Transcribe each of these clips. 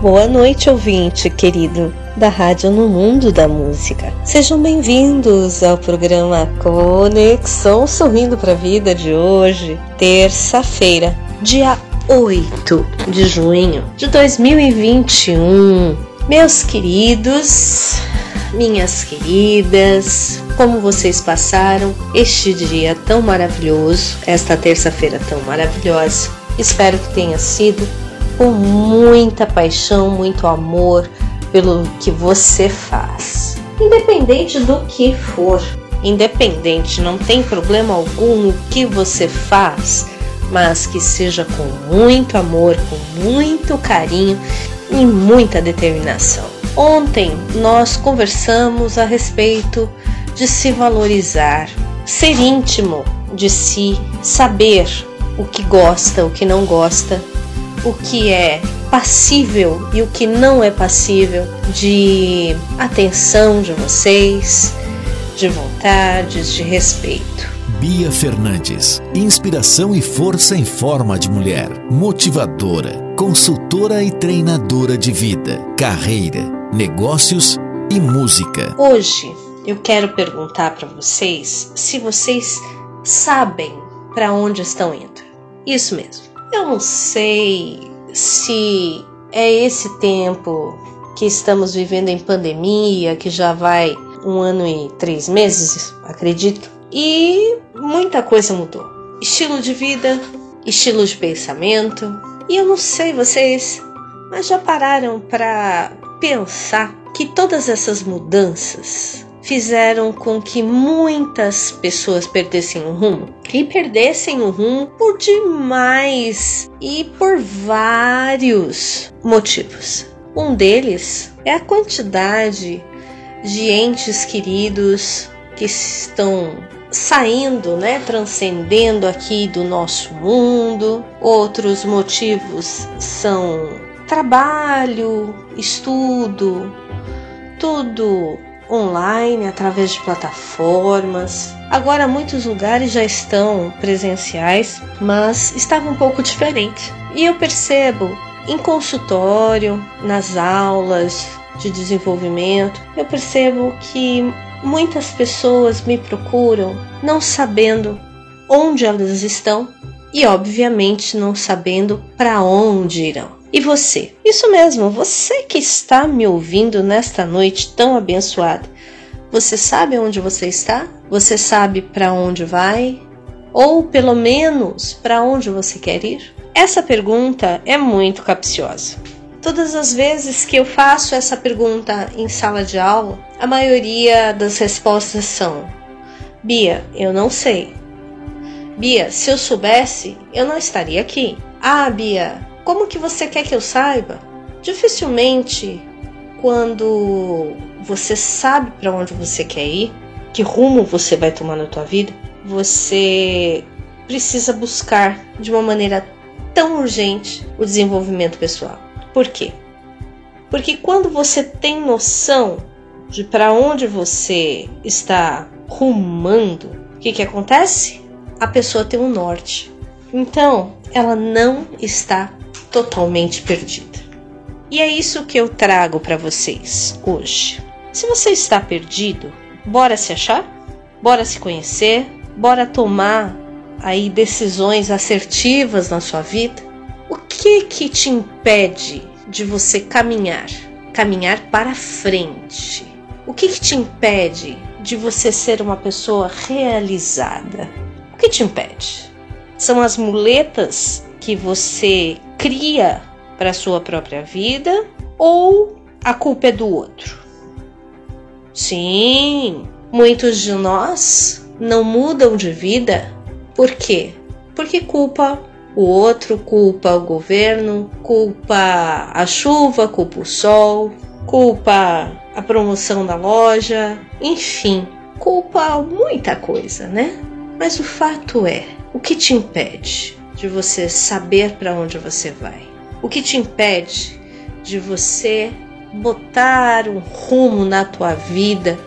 Boa noite, ouvinte querido da Rádio no Mundo da Música. Sejam bem-vindos ao programa Conexão Sorrindo para a Vida de hoje, terça-feira, dia 8 de junho de 2021. Meus queridos, minhas queridas, como vocês passaram este dia tão maravilhoso, esta terça-feira tão maravilhosa? Espero que tenha sido com muita paixão, muito amor pelo que você faz. Independente do que for, independente, não tem problema algum o que você faz, mas que seja com muito amor, com muito carinho e muita determinação. Ontem nós conversamos a respeito de se valorizar, ser íntimo de si, saber o que gosta, o que não gosta, o que é passível e o que não é passível de atenção de vocês, de vontades, de respeito. Bia Fernandes, inspiração e força em forma de mulher, motivadora, consultora e treinadora de vida, carreira, negócios e música. Hoje eu quero perguntar para vocês se vocês sabem para onde estão indo. Isso mesmo. Eu não sei se é esse tempo que estamos vivendo em pandemia, que já vai um ano e três meses, acredito, e muita coisa mudou. Estilo de vida, estilo de pensamento, e eu não sei vocês, mas já pararam para pensar que todas essas mudanças fizeram com que muitas pessoas perdessem o rumo e perdessem o rumo por demais e por vários motivos. Um deles é a quantidade de entes queridos que estão saindo, né, transcendendo aqui do nosso mundo. Outros motivos são trabalho, estudo, tudo online, através de plataformas. Agora muitos lugares já estão presenciais, mas estava um pouco diferente. E eu percebo em consultório, nas aulas de desenvolvimento, eu percebo que muitas pessoas me procuram não sabendo onde elas estão e, obviamente, não sabendo para onde irão. E você? Isso mesmo, você que está me ouvindo nesta noite tão abençoada. Você sabe onde você está? Você sabe para onde vai? Ou pelo menos para onde você quer ir? Essa pergunta é muito capciosa. Todas as vezes que eu faço essa pergunta em sala de aula, a maioria das respostas são: Bia, eu não sei. Bia, se eu soubesse, eu não estaria aqui. Ah, Bia, como que você quer que eu saiba? Dificilmente, quando você sabe para onde você quer ir, que rumo você vai tomar na tua vida, você precisa buscar de uma maneira tão urgente o desenvolvimento pessoal. Por quê? Porque quando você tem noção de para onde você está rumando, o que, que acontece? A pessoa tem um norte. Então, ela não está totalmente perdida. E é isso que eu trago para vocês hoje. Se você está perdido, bora se achar? Bora se conhecer? Bora tomar aí decisões assertivas na sua vida? O que que te impede de você caminhar? Caminhar para frente. O que, que te impede de você ser uma pessoa realizada? O que te impede? São as muletas que você cria para sua própria vida ou a culpa é do outro? Sim, muitos de nós não mudam de vida. Por quê? Porque culpa o outro, culpa o governo, culpa a chuva, culpa o sol, culpa a promoção da loja, enfim, culpa muita coisa, né? Mas o fato é, o que te impede de você saber para onde você vai? O que te impede de você botar um rumo na tua vida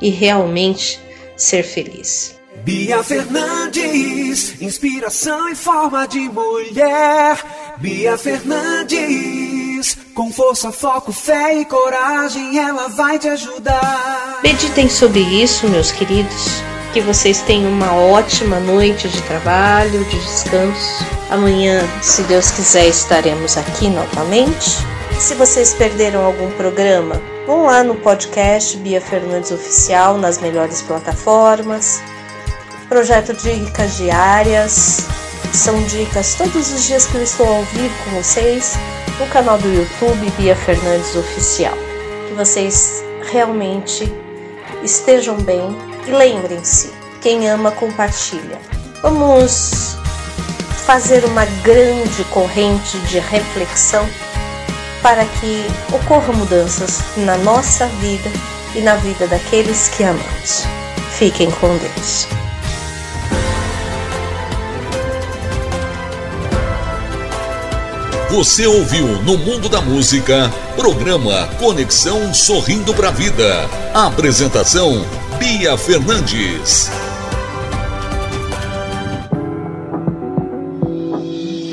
e realmente ser feliz? Bia Fernandes, inspiração em forma de mulher. Bia Fernandes, com força, foco, fé e coragem, ela vai te ajudar. Meditem sobre isso, meus queridos. Que vocês tenham uma ótima noite de trabalho, de descanso. Amanhã, se Deus quiser, estaremos aqui novamente. Se vocês perderam algum programa, vão lá no podcast Bia Fernandes Oficial nas melhores plataformas projeto Dicas Diárias. São dicas todos os dias que eu estou ao vivo com vocês no canal do YouTube Bia Fernandes Oficial. Que vocês realmente estejam bem e lembrem-se: quem ama, compartilha. Vamos fazer uma grande corrente de reflexão para que ocorram mudanças na nossa vida e na vida daqueles que amamos. Fiquem com Deus. Você ouviu no Mundo da Música, programa Conexão Sorrindo para a Vida. Apresentação Bia Fernandes.